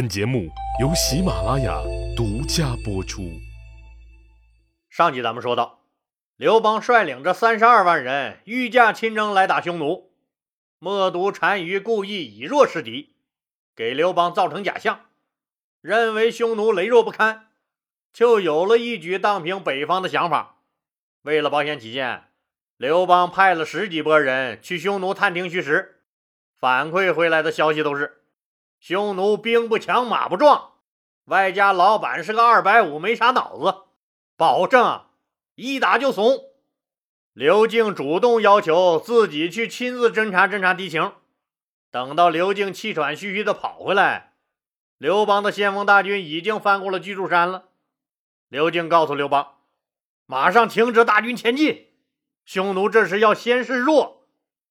本节目由喜马拉雅独家播出。上集咱们说到，刘邦率领着三十二万人御驾亲征来打匈奴，冒顿单于故意以弱示敌，给刘邦造成假象，认为匈奴羸弱不堪，就有了一举荡平北方的想法。为了保险起见，刘邦派了十几拨人去匈奴探听虚实，反馈回来的消息都是。匈奴兵不强，马不壮，外加老板是个二百五，没啥脑子，保证啊一打就怂。刘敬主动要求自己去亲自侦察侦察敌情。等到刘敬气喘吁吁的跑回来，刘邦的先锋大军已经翻过了巨柱山了。刘敬告诉刘邦，马上停止大军前进。匈奴这是要先示弱，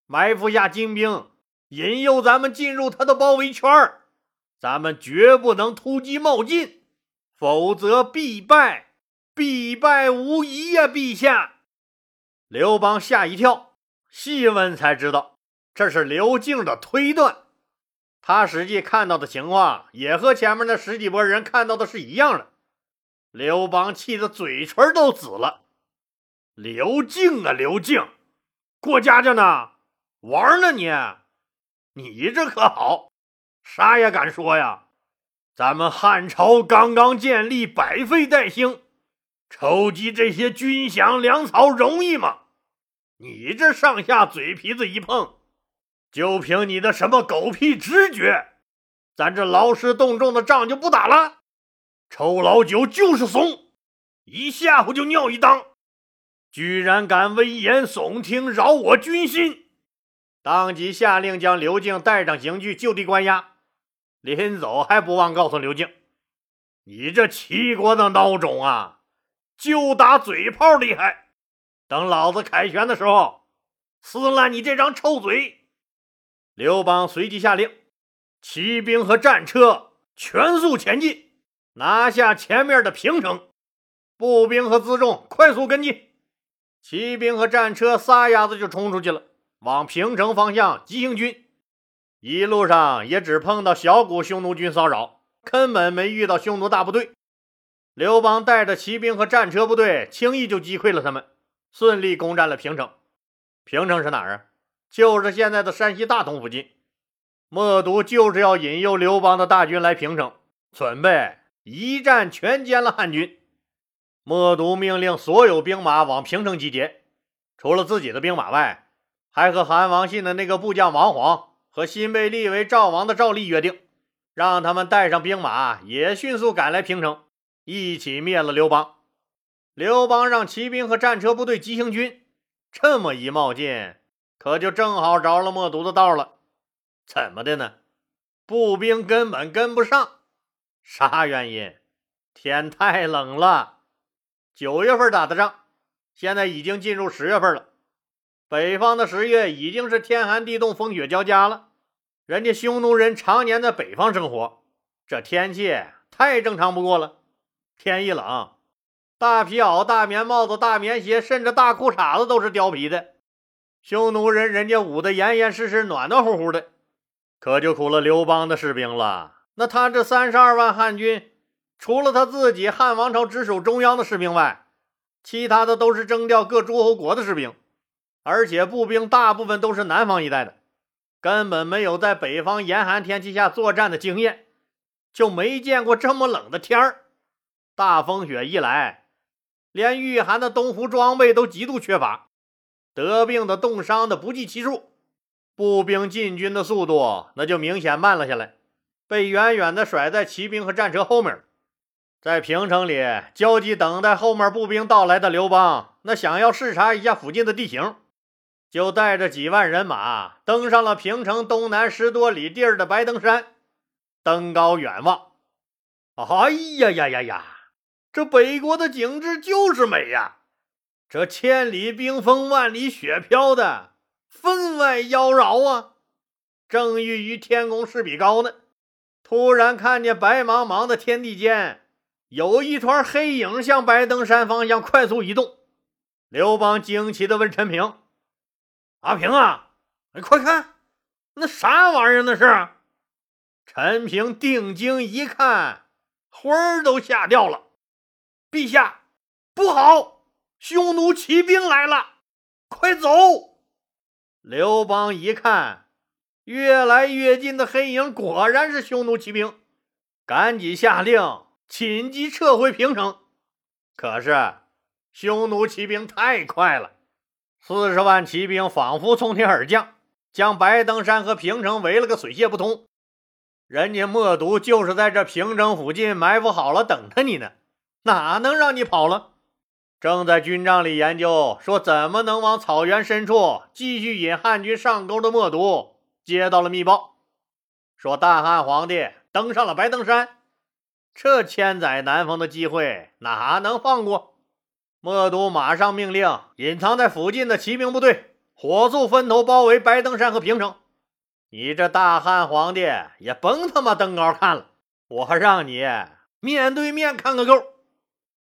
埋伏下精兵，引诱咱们进入他的包围圈儿。咱们绝不能突击冒进，否则必败，必败无疑呀！陛下，刘邦吓一跳，细问才知道，这是刘敬的推断。他实际看到的情况也和前面那十几拨人看到的是一样的。刘邦气得嘴唇都紫了。刘敬啊，刘敬，过家家呢？玩呢你？你这可好？啥也敢说呀！咱们汉朝刚刚建立，百废待兴，筹集这些军饷粮草容易吗？你这上下嘴皮子一碰，就凭你的什么狗屁直觉，咱这劳师动众的仗就不打了？臭老九就是怂，一吓唬就尿一裆，居然敢危言耸听，扰我军心！当即下令将刘敬带上刑具，就地关押。临走还不忘告诉刘敬：“你这齐国的孬种啊，就打嘴炮厉害。等老子凯旋的时候，撕烂你这张臭嘴！”刘邦随即下令，骑兵和战车全速前进，拿下前面的平城。步兵和辎重快速跟进。骑兵和战车撒丫子就冲出去了，往平城方向急行军。一路上也只碰到小股匈奴军骚扰，根本没遇到匈奴大部队。刘邦带着骑兵和战车部队，轻易就击溃了他们，顺利攻占了平城。平城是哪儿啊？就是现在的山西大同附近。冒顿就是要引诱刘邦的大军来平城，准备一战全歼了汉军。冒顿命令所有兵马往平城集结，除了自己的兵马外，还和韩王信的那个部将王晃。和新被立为赵王的赵立约定，让他们带上兵马，也迅速赶来平城，一起灭了刘邦。刘邦让骑兵和战车部队急行军，这么一冒进，可就正好着了冒顿的道了。怎么的呢？步兵根本跟不上，啥原因？天太冷了。九月份打的仗，现在已经进入十月份了。北方的十月已经是天寒地冻、风雪交加了。人家匈奴人常年在北方生活，这天气太正常不过了。天一冷，大皮袄、大棉帽子、大棉鞋，甚至大裤衩子都是貂皮的。匈奴人人家捂得严严实实、暖暖乎乎的，可就苦了刘邦的士兵了。那他这三十二万汉军，除了他自己汉王朝直属中央的士兵外，其他的都是征调各诸侯国的士兵。而且步兵大部分都是南方一带的，根本没有在北方严寒天气下作战的经验，就没见过这么冷的天儿。大风雪一来，连御寒的冬服装备都极度缺乏，得病的、冻伤的不计其数。步兵进军的速度那就明显慢了下来，被远远的甩在骑兵和战车后面。在平城里焦急等待后面步兵到来的刘邦，那想要视察一下附近的地形。就带着几万人马登上了平城东南十多里地儿的白登山，登高远望，哎呀呀呀呀！这北国的景致就是美呀！这千里冰封，万里雪飘的分外妖娆啊！正欲与天公试比高呢，突然看见白茫茫的天地间有一团黑影向白登山方向快速移动。刘邦惊奇地问陈平。阿平啊，你快看，那啥玩意儿？那是陈平定睛一看，魂儿都吓掉了。陛下，不好！匈奴骑兵来了，快走！刘邦一看，越来越近的黑影果然是匈奴骑兵，赶紧下令紧急撤回平城。可是匈奴骑兵太快了，四十万骑兵仿佛从天而降，将白登山和平城围了个水泄不通。人家默毒就是在这平城附近埋伏好了，等着你呢，哪能让你跑了？正在军帐里研究，说怎么能往草原深处继续引汉军上钩的默毒，接到了密报，说大汉皇帝登上了白登山，这千载难逢的机会哪能放过？默都马上命令隐藏在附近的骑兵部队火速分头包围白登山和平城。你这大汉皇帝也甭他妈登高看了，我让你面对面看个够！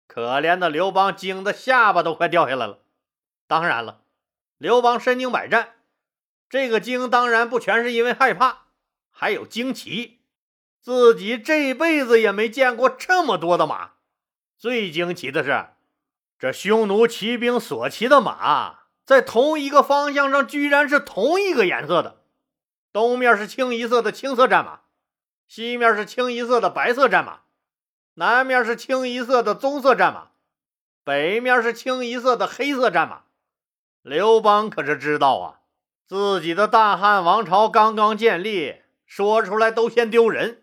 可怜的刘邦惊得下巴都快掉下来了。当然了，刘邦身经百战，这个惊当然不全是因为害怕，还有惊奇，自己这辈子也没见过这么多的马。最惊奇的是，这匈奴骑兵所骑的马，在同一个方向上居然是同一个颜色的。东面是清一色的青色战马，西面是清一色的白色战马，南面是清一色的棕色战马，北面是清一色的黑色战马。刘邦可是知道啊，自己的大汉王朝刚刚建立，说出来都嫌丢人。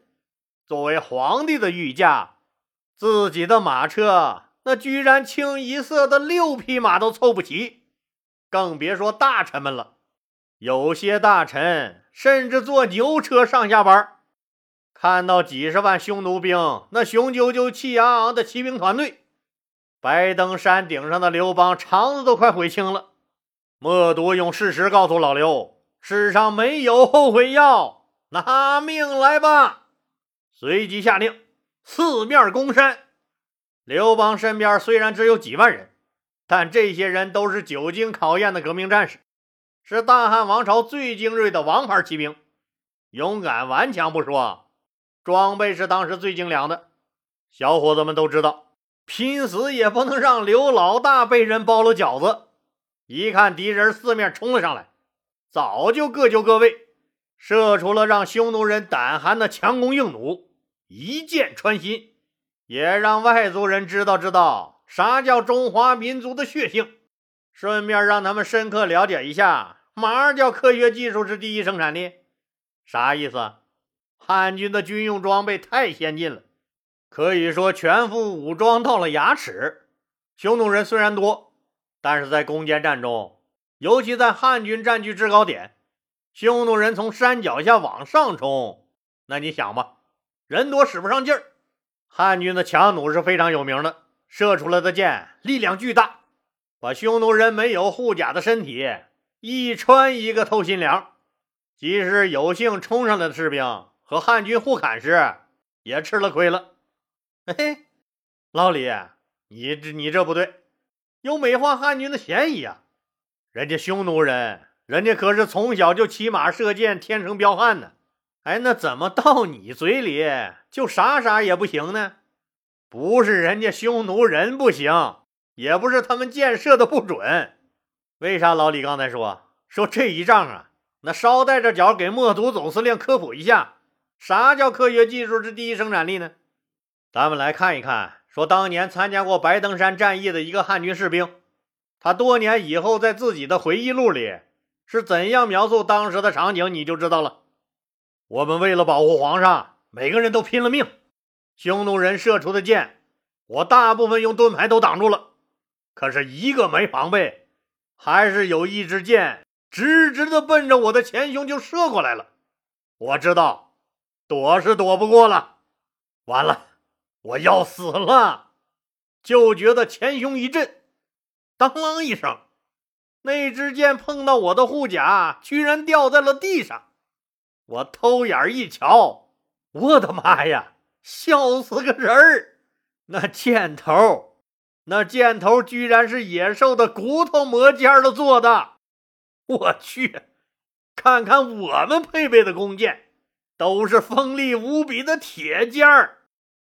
作为皇帝的御驾，自己的马车那居然清一色的六匹马都凑不齐，更别说大臣们了。有些大臣。甚至坐牛车上下班，看到几十万匈奴兵那雄赳赳、气昂昂的骑兵团队，白登山顶上的刘邦肠子都快悔青了。默读用事实告诉老刘：世上没有后悔药，拿命来吧！随即下令四面攻山。刘邦身边虽然只有几万人，但这些人都是久经考验的革命战士。是大汉王朝最精锐的王牌骑兵，勇敢顽强不说，装备是当时最精良的。小伙子们都知道，拼死也不能让刘老大被人包了饺子。一看敌人四面冲了上来，早就各就各位，射出了让匈奴人胆寒的强弓硬弩，一箭穿心，也让外族人知道知道啥叫中华民族的血性。顺便让他们深刻了解一下，嘛叫科学技术是第一生产力？啥意思？汉军的军用装备太先进了，可以说全副武装到了牙齿。匈奴人虽然多，但是在攻坚战中，尤其在汉军占据制高点，匈奴人从山脚下往上冲，那你想吧，人多使不上劲儿。汉军的强弩是非常有名的，射出来的箭力量巨大。把匈奴人没有护甲的身体一穿一个透心凉，即使有幸冲上来的士兵和汉军互砍时，也吃了亏了。嘿，老李，你这你这不对，有美化汉军的嫌疑啊！人家匈奴人，人家可是从小就骑马射箭，天生彪悍呢。哎，那怎么到你嘴里就啥啥也不行呢？不是人家匈奴人不行。也不是他们箭射的不准，为啥老李刚才说说这一仗啊？那捎带着脚给默毒总司令科普一下，啥叫科学技术之第一生产力呢？咱们来看一看，说当年参加过白登山战役的一个汉军士兵，他多年以后在自己的回忆录里是怎样描述当时的场景，你就知道了。我们为了保护皇上，每个人都拼了命，匈奴人射出的箭，我大部分用盾牌都挡住了。可是，一个没防备，还是有一支箭直直的奔着我的前胸就射过来了。我知道，躲是躲不过了。完了，我要死了！就觉得前胸一震，当啷一声，那支箭碰到我的护甲，居然掉在了地上。我偷眼一瞧，我的妈呀，笑死个人儿！那箭头。那箭头居然是野兽的骨头磨尖了做的，我去，看看我们配备的弓箭，都是锋利无比的铁尖儿，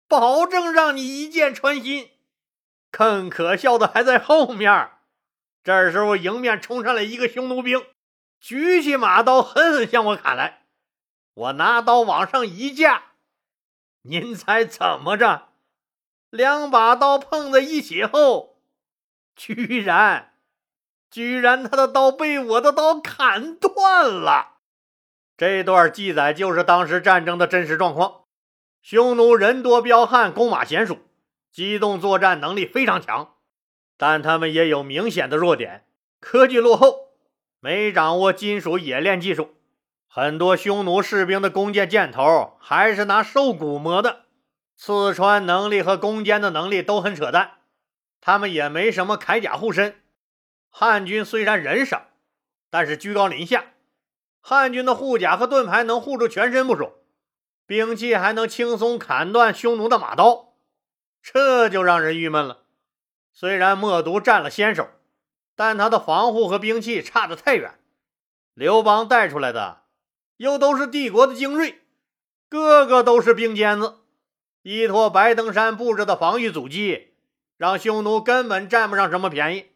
保证让你一箭穿心。更可笑的还在后面。这时候，迎面冲上来一个匈奴兵，举起马刀，狠狠向我砍来。我拿刀往上一架，您猜怎么着？两把刀碰在一起后，居然，居然他的刀被我的刀砍断了。这段记载就是当时战争的真实状况。匈奴人多彪悍，弓马娴熟，机动作战能力非常强，但他们也有明显的弱点：科技落后，没掌握金属冶炼技术。很多匈奴士兵的弓箭箭头还是拿兽骨磨的，刺穿能力和攻坚的能力都很扯淡。他们也没什么铠甲护身。汉军虽然人少，但是居高临下。汉军的护甲和盾牌能护住全身不说，兵器还能轻松砍断匈奴的马刀，这就让人郁闷了。虽然默毒占了先手，但他的防护和兵器差得太远。刘邦带出来的。又都是帝国的精锐，个个都是兵尖子，依托白登山布置的防御阻击，让匈奴根本占不上什么便宜。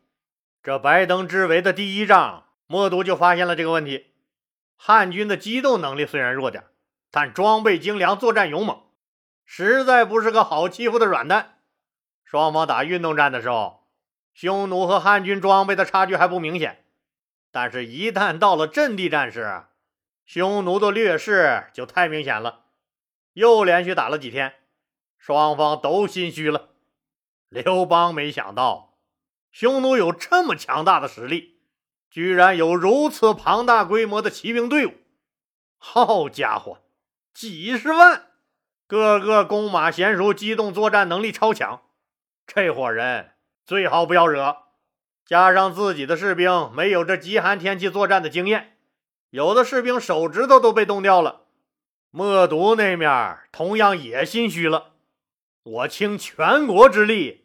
这白登之围的第一仗，默毒就发现了这个问题：汉军的机动能力虽然弱点，但装备精良，作战勇猛，实在不是个好欺负的软蛋。双方打运动战的时候，匈奴和汉军装备的差距还不明显，但是，一旦到了阵地战时，匈奴的劣势就太明显了，又连续打了几天，双方都心虚了。刘邦没想到匈奴有这么强大的实力，居然有如此庞大规模的骑兵队伍。好家伙，几十万，个个弓马娴熟，机动作战能力超强。这伙人最好不要惹，加上自己的士兵没有这极寒天气作战的经验。有的士兵手指头都被冻掉了，默毒那面同样也心虚了。我倾全国之力，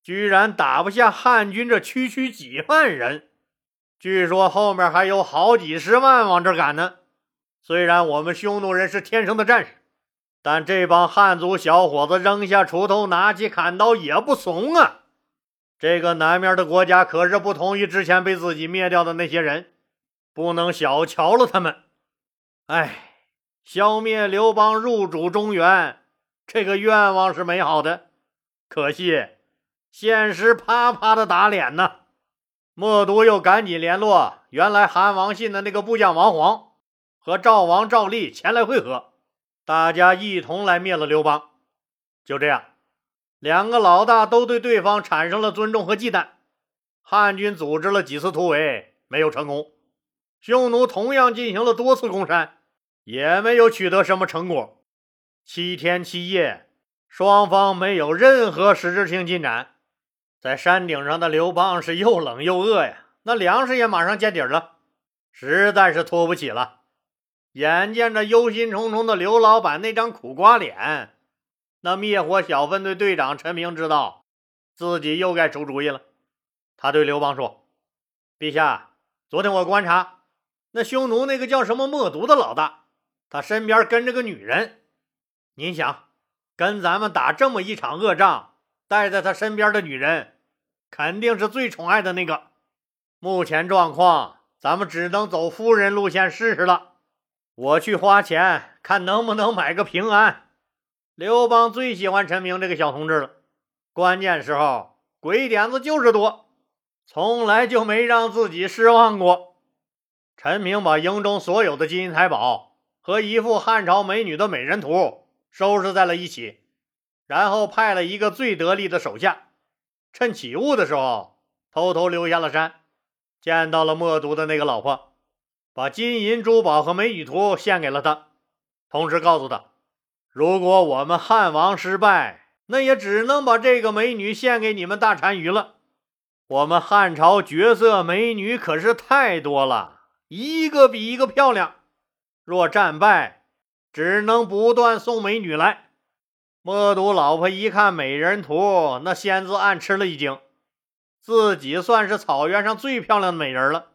居然打不下汉军这区区几万人，据说后面还有好几十万往这赶呢。虽然我们匈奴人是天生的战士，但这帮汉族小伙子扔下锄头，拿起砍刀也不怂啊！这个南面的国家可是不同于之前被自己灭掉的那些人。不能小瞧了他们。哎，消灭刘邦，入主中原，这个愿望是美好的，可惜现实啪啪的打脸呢。默毒又赶紧联络原来韩王信的那个部将王黄，和赵王赵立前来会合，大家一同来灭了刘邦。就这样，两个老大都对对方产生了尊重和忌惮。汉军组织了几次突围，没有成功。匈奴同样进行了多次攻山，也没有取得什么成果。七天七夜，双方没有任何实质性进展。在山顶上的刘邦是又冷又饿呀，那粮食也马上见底了，实在是拖不起了。眼见着忧心忡忡的刘老板那张苦瓜脸，那灭火小分队队长陈平知道自己又该出主意了。他对刘邦说：“陛下，昨天我观察。”那匈奴那个叫什么默毒的老大，他身边跟着个女人。您想，跟咱们打这么一场恶仗，带在他身边的女人，肯定是最宠爱的那个。目前状况，咱们只能走夫人路线试试了。我去花钱，看能不能买个平安。刘邦最喜欢陈明这个小同志了，关键时候鬼点子就是多，从来就没让自己失望过。陈明把营中所有的金银财宝和一幅汉朝美女的美人图收拾在了一起，然后派了一个最得力的手下，趁起雾的时候偷偷溜下了山，见到了默毒的那个老婆，把金银珠宝和美女图献给了他，同时告诉他，如果我们汉王失败，那也只能把这个美女献给你们大单于了。我们汉朝绝色美女可是太多了。一个比一个漂亮，若战败，只能不断送美女来。默毒老婆一看美人图，那仙子暗吃了一惊，自己算是草原上最漂亮的美人了，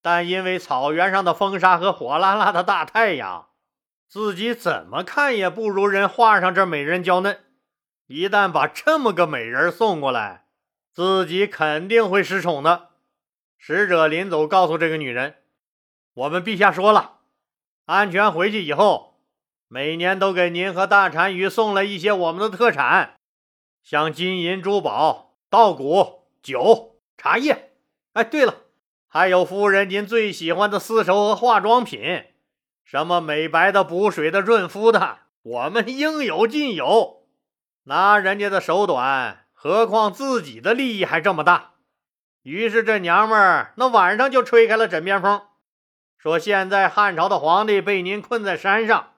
但因为草原上的风沙和火辣辣的大太阳，自己怎么看也不如人画上这美人娇嫩。一旦把这么个美人送过来，自己肯定会失宠的。使者临走，告诉这个女人：“我们陛下说了，安全回去以后，每年都给您和大单于送了一些我们的特产，像金银珠宝、稻谷、酒、茶叶。哎，对了，还有夫人您最喜欢的丝绸和化妆品，什么美白的、补水的、润肤的，我们应有尽有。”拿人家的手短，何况自己的利益还这么大。于是这娘们儿那晚上就吹开了枕边风，说现在汉朝的皇帝被您困在山上，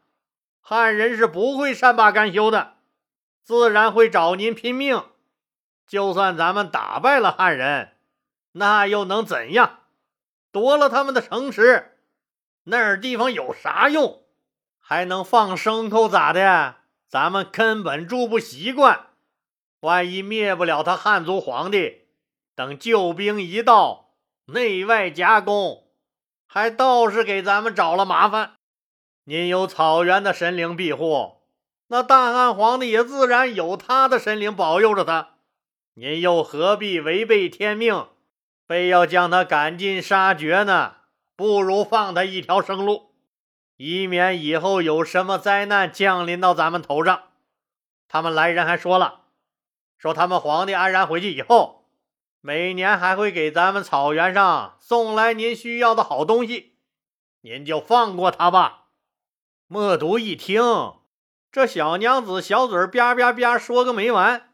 汉人是不会善罢甘休的，自然会找您拼命。就算咱们打败了汉人，那又能怎样？夺了他们的城池，那儿地方有啥用？还能放牲口咋的？咱们根本住不习惯，万一灭不了他汉族皇帝，等救兵一到，内外夹攻，还倒是给咱们找了麻烦。您有草原的神灵庇护，那大汉皇帝也自然有他的神灵保佑着他。您又何必违背天命，非要将他赶尽杀绝呢？不如放他一条生路。以免以后有什么灾难降临到咱们头上。他们来人还说了，说他们皇帝安然回去以后，每年还会给咱们草原上送来您需要的好东西，您就放过他吧。默读一听，这小娘子小嘴吧吧吧说个没完，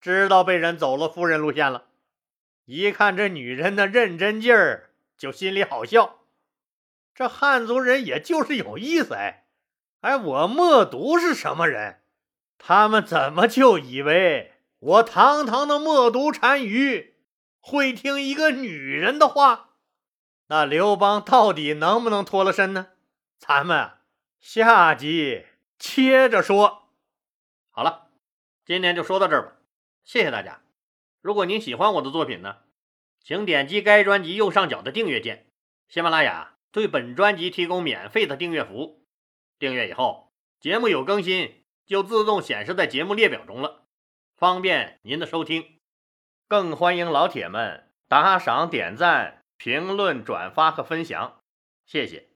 知道被人走了夫人路线了。一看这女人的认真劲儿，就心里好笑。这汉族人也就是有意思哎，哎，我默读是什么人？他们怎么就以为我堂堂的默读单于会听一个女人的话？那刘邦到底能不能脱了身呢？咱们下集接着说。好了，今天就说到这儿吧，谢谢大家。如果您喜欢我的作品呢，请点击该专辑右上角的订阅键。喜马拉雅。对本专辑提供免费的订阅服务，订阅以后，节目有更新就自动显示在节目列表中了，方便您的收听。更欢迎老铁们打赏、点赞、评论、转发和分享，谢谢。